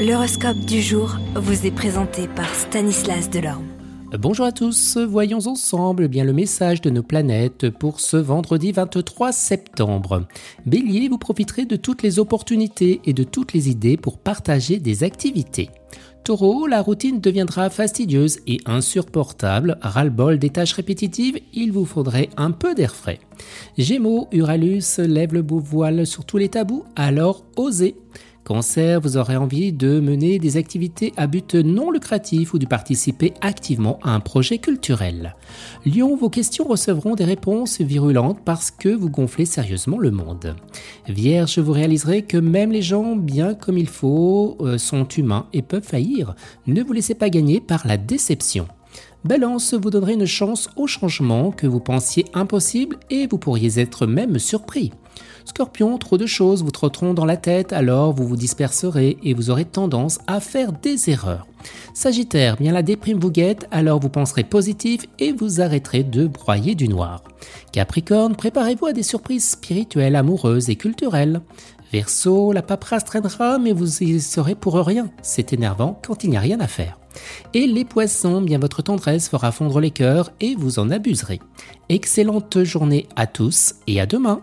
L'horoscope du jour vous est présenté par Stanislas Delorme. Bonjour à tous, voyons ensemble bien le message de nos planètes pour ce vendredi 23 septembre. Bélier, vous profiterez de toutes les opportunités et de toutes les idées pour partager des activités. Taureau, la routine deviendra fastidieuse et insupportable, ras-le-bol des tâches répétitives, il vous faudrait un peu d'air frais. Gémeaux, Uralus lève le beau voile sur tous les tabous, alors osez. Vous aurez envie de mener des activités à but non lucratif ou de participer activement à un projet culturel. Lion, vos questions recevront des réponses virulentes parce que vous gonflez sérieusement le monde. Vierge, vous réaliserez que même les gens bien comme il faut euh, sont humains et peuvent faillir. Ne vous laissez pas gagner par la déception. Balance vous donnerez une chance au changement que vous pensiez impossible et vous pourriez être même surpris. Scorpion, trop de choses vous trotteront dans la tête, alors vous vous disperserez et vous aurez tendance à faire des erreurs. Sagittaire, bien la déprime vous guette, alors vous penserez positif et vous arrêterez de broyer du noir. Capricorne, préparez-vous à des surprises spirituelles, amoureuses et culturelles. Verseau, la paperasse traînera, mais vous y serez pour rien. C'est énervant quand il n'y a rien à faire. Et les poissons, bien votre tendresse fera fondre les cœurs et vous en abuserez. Excellente journée à tous et à demain.